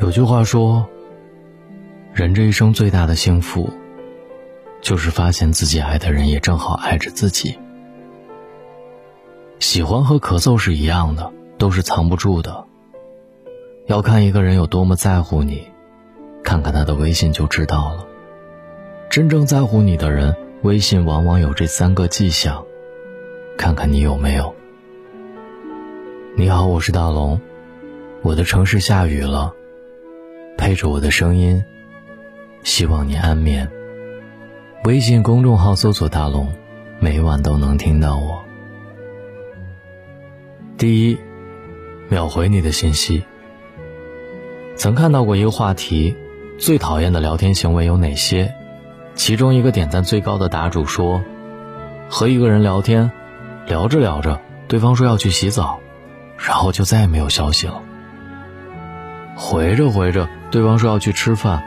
有句话说，人这一生最大的幸福，就是发现自己爱的人也正好爱着自己。喜欢和咳嗽是一样的，都是藏不住的。要看一个人有多么在乎你，看看他的微信就知道了。真正在乎你的人，微信往往有这三个迹象，看看你有没有。你好，我是大龙，我的城市下雨了。配着我的声音，希望你安眠。微信公众号搜索“大龙”，每晚都能听到我。第一，秒回你的信息。曾看到过一个话题：最讨厌的聊天行为有哪些？其中一个点赞最高的答主说：“和一个人聊天，聊着聊着，对方说要去洗澡，然后就再也没有消息了。回着回着。”对方说要去吃饭，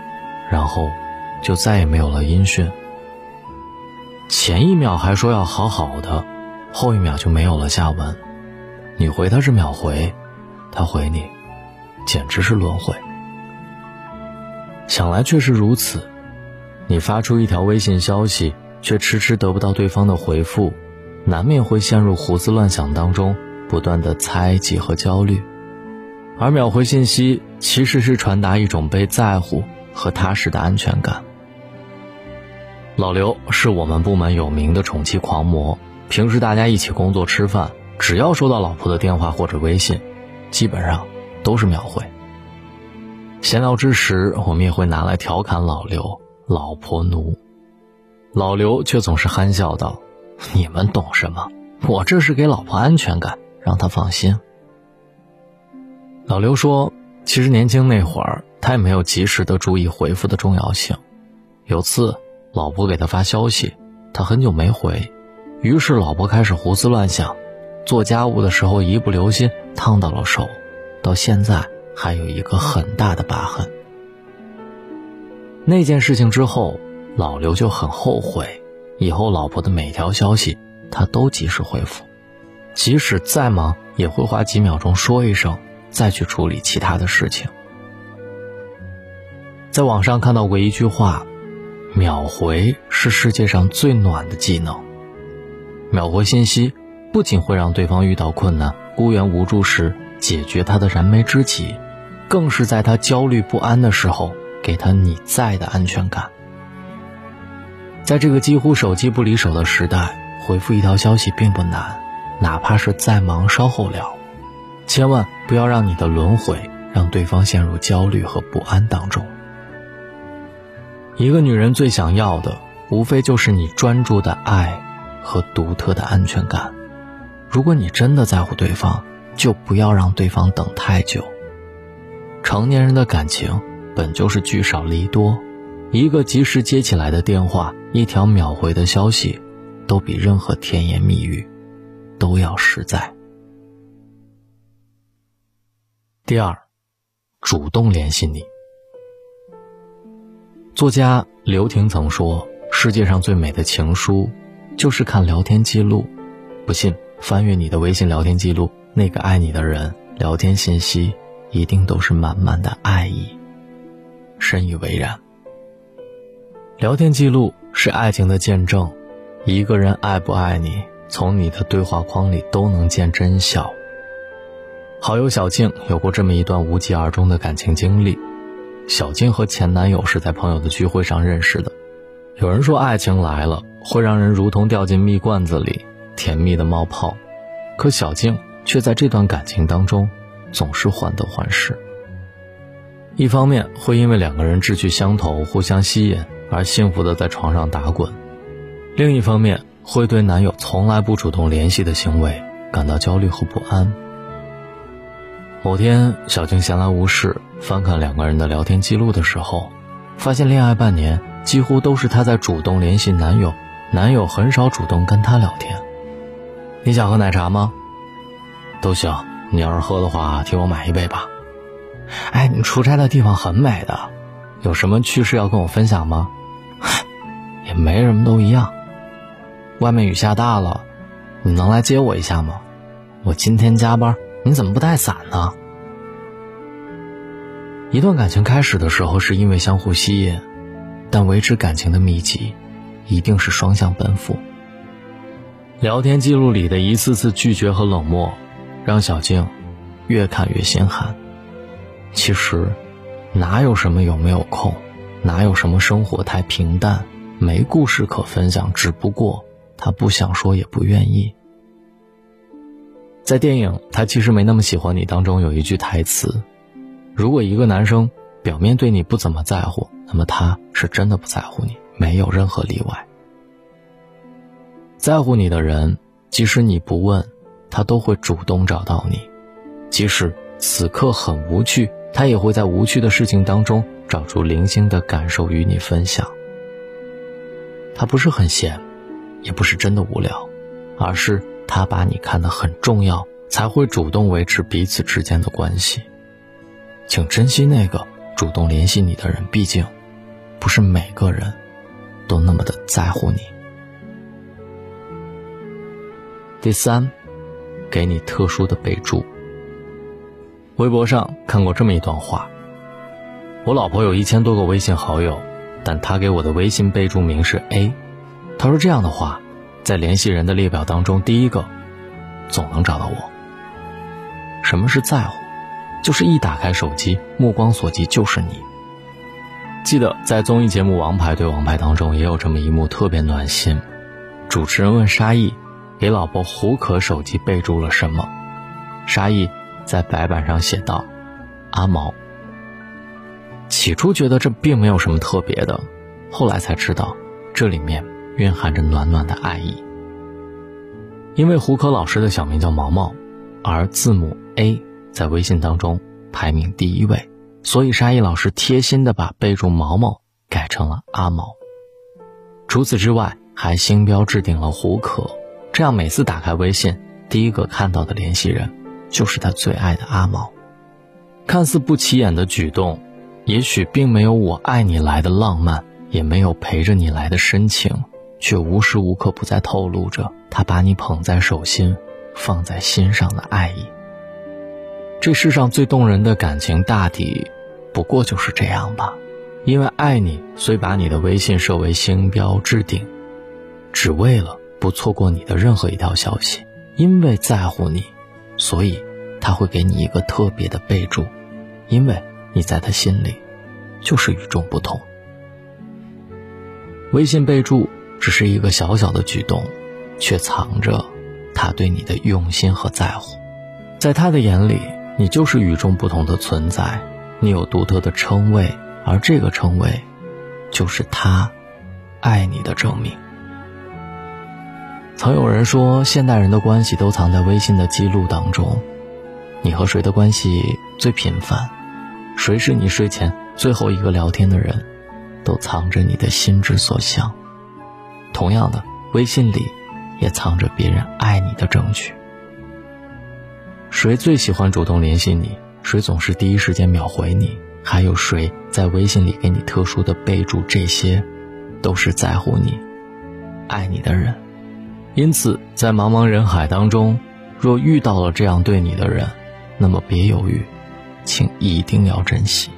然后就再也没有了音讯。前一秒还说要好好的，后一秒就没有了下文。你回他是秒回，他回你，简直是轮回。想来确实如此，你发出一条微信消息，却迟迟得不到对方的回复，难免会陷入胡思乱想当中，不断的猜忌和焦虑。而秒回信息其实是传达一种被在乎和踏实的安全感。老刘是我们部门有名的宠妻狂魔，平时大家一起工作吃饭，只要收到老婆的电话或者微信，基本上都是秒回。闲聊之时，我们也会拿来调侃老刘“老婆奴”，老刘却总是憨笑道：“你们懂什么？我这是给老婆安全感，让她放心。”老刘说：“其实年轻那会儿，他也没有及时的注意回复的重要性。有次，老婆给他发消息，他很久没回，于是老婆开始胡思乱想，做家务的时候一不留心烫到了手，到现在还有一个很大的疤痕。那件事情之后，老刘就很后悔，以后老婆的每条消息他都及时回复，即使再忙，也会花几秒钟说一声。”再去处理其他的事情。在网上看到过一句话：“秒回是世界上最暖的技能。”秒回信息不仅会让对方遇到困难、孤缘无助时解决他的燃眉之急，更是在他焦虑不安的时候给他你在的安全感。在这个几乎手机不离手的时代，回复一条消息并不难，哪怕是再忙，稍后聊。千万不要让你的轮回让对方陷入焦虑和不安当中。一个女人最想要的，无非就是你专注的爱和独特的安全感。如果你真的在乎对方，就不要让对方等太久。成年人的感情本就是聚少离多，一个及时接起来的电话，一条秒回的消息，都比任何甜言蜜语都要实在。第二，主动联系你。作家刘婷曾说：“世界上最美的情书，就是看聊天记录。不信，翻阅你的微信聊天记录，那个爱你的人聊天信息，一定都是满满的爱意。”深以为然。聊天记录是爱情的见证，一个人爱不爱你，从你的对话框里都能见真晓。好友小静有过这么一段无疾而终的感情经历。小静和前男友是在朋友的聚会上认识的。有人说，爱情来了会让人如同掉进蜜罐子里，甜蜜的冒泡。可小静却在这段感情当中，总是患得患失。一方面会因为两个人志趣相投、互相吸引而幸福的在床上打滚；另一方面会对男友从来不主动联系的行为感到焦虑和不安。某天，小静闲来无事，翻看两个人的聊天记录的时候，发现恋爱半年，几乎都是她在主动联系男友，男友很少主动跟她聊天。你想喝奶茶吗？都行，你要是喝的话，替我买一杯吧。哎，你出差的地方很美的，有什么趣事要跟我分享吗？也没什么，都一样。外面雨下大了，你能来接我一下吗？我今天加班。你怎么不带伞呢？一段感情开始的时候是因为相互吸引，但维持感情的秘籍，一定是双向奔赴。聊天记录里的一次次拒绝和冷漠，让小静越看越心寒。其实，哪有什么有没有空，哪有什么生活太平淡，没故事可分享，只不过他不想说，也不愿意。在电影《他其实没那么喜欢你》当中有一句台词。如果一个男生表面对你不怎么在乎，那么他是真的不在乎你，没有任何例外。在乎你的人，即使你不问，他都会主动找到你；即使此刻很无趣，他也会在无趣的事情当中找出零星的感受与你分享。他不是很闲，也不是真的无聊，而是他把你看得很重要，才会主动维持彼此之间的关系。请珍惜那个主动联系你的人，毕竟，不是每个人都那么的在乎你。第三，给你特殊的备注。微博上看过这么一段话：我老婆有一千多个微信好友，但她给我的微信备注名是 A。她说这样的话，在联系人的列表当中，第一个总能找到我。什么是在乎？就是一打开手机，目光所及就是你。记得在综艺节目《王牌对王牌》当中，也有这么一幕特别暖心。主持人问沙溢，给老婆胡可手机备注了什么？沙溢在白板上写道：“阿毛。”起初觉得这并没有什么特别的，后来才知道，这里面蕴含着暖暖的爱意。因为胡可老师的小名叫毛毛，而字母 A。在微信当中排名第一位，所以沙溢老师贴心的把备注毛毛改成了阿毛。除此之外，还星标置顶了胡可，这样每次打开微信，第一个看到的联系人就是他最爱的阿毛。看似不起眼的举动，也许并没有我爱你来的浪漫，也没有陪着你来的深情，却无时无刻不在透露着他把你捧在手心、放在心上的爱意。这世上最动人的感情，大抵不过就是这样吧。因为爱你，所以把你的微信设为星标置顶，只为了不错过你的任何一条消息。因为在乎你，所以他会给你一个特别的备注，因为你在他心里就是与众不同。微信备注只是一个小小的举动，却藏着他对你的用心和在乎，在他的眼里。你就是与众不同的存在，你有独特的称谓，而这个称谓，就是他爱你的证明。曾有人说，现代人的关系都藏在微信的记录当中，你和谁的关系最频繁，谁是你睡前最后一个聊天的人，都藏着你的心之所向。同样的，微信里也藏着别人爱你的证据。谁最喜欢主动联系你？谁总是第一时间秒回你？还有谁在微信里给你特殊的备注？这些，都是在乎你、爱你的人。因此，在茫茫人海当中，若遇到了这样对你的人，那么别犹豫，请一定要珍惜。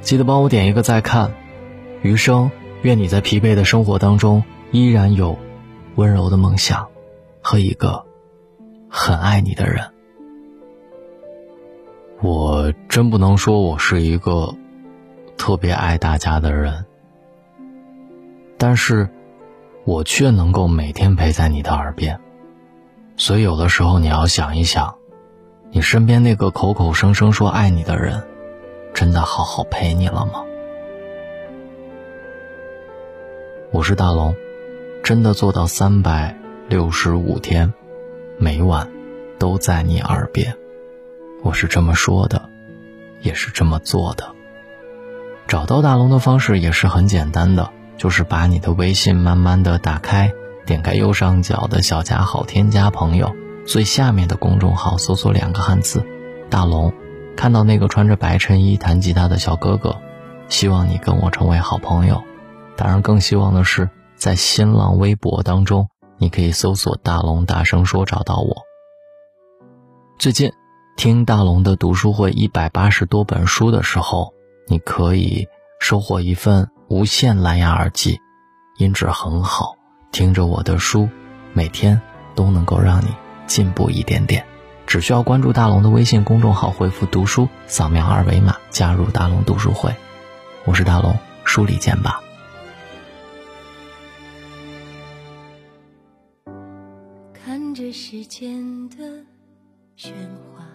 记得帮我点一个再看。余生，愿你在疲惫的生活当中，依然有温柔的梦想和一个。很爱你的人，我真不能说我是一个特别爱大家的人，但是，我却能够每天陪在你的耳边。所以，有的时候你要想一想，你身边那个口口声声说爱你的人，真的好好陪你了吗？我是大龙，真的做到三百六十五天。每晚，都在你耳边，我是这么说的，也是这么做的。找到大龙的方式也是很简单的，就是把你的微信慢慢的打开，点开右上角的小加号，添加朋友，最下面的公众号搜索两个汉字“大龙”，看到那个穿着白衬衣弹吉他的小哥哥，希望你跟我成为好朋友。当然，更希望的是在新浪微博当中。你可以搜索“大龙大声说”找到我。最近，听大龙的读书会一百八十多本书的时候，你可以收获一份无线蓝牙耳机，音质很好，听着我的书，每天都能够让你进步一点点。只需要关注大龙的微信公众号，回复“读书”，扫描二维码加入大龙读书会。我是大龙，书里见吧。着时间的喧哗，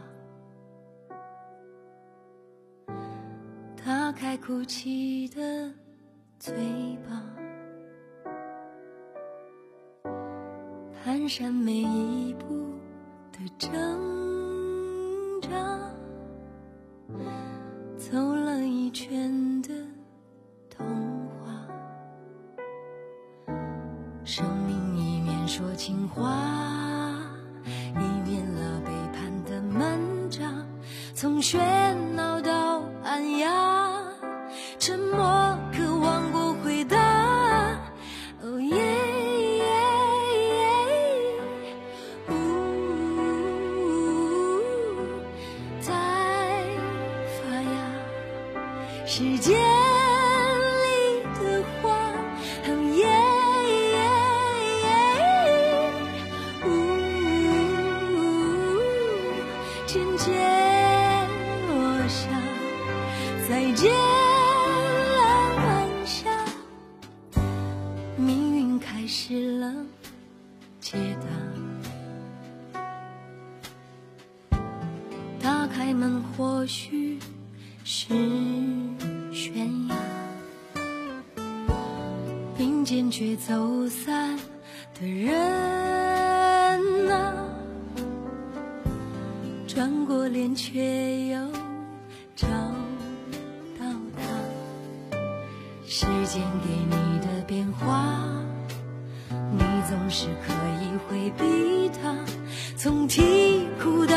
打开哭泣的嘴巴，蹒跚每一步。的挣扎，走了一圈的童话，生命一面说情话，喧闹到暗哑，沉默渴望过回答。哦耶耶耶，呜，在发芽，时间。或许是。悬崖，并肩却走散的人啊，转过脸却又找到他。时间给你的变化，你总是可以回避它。从啼哭到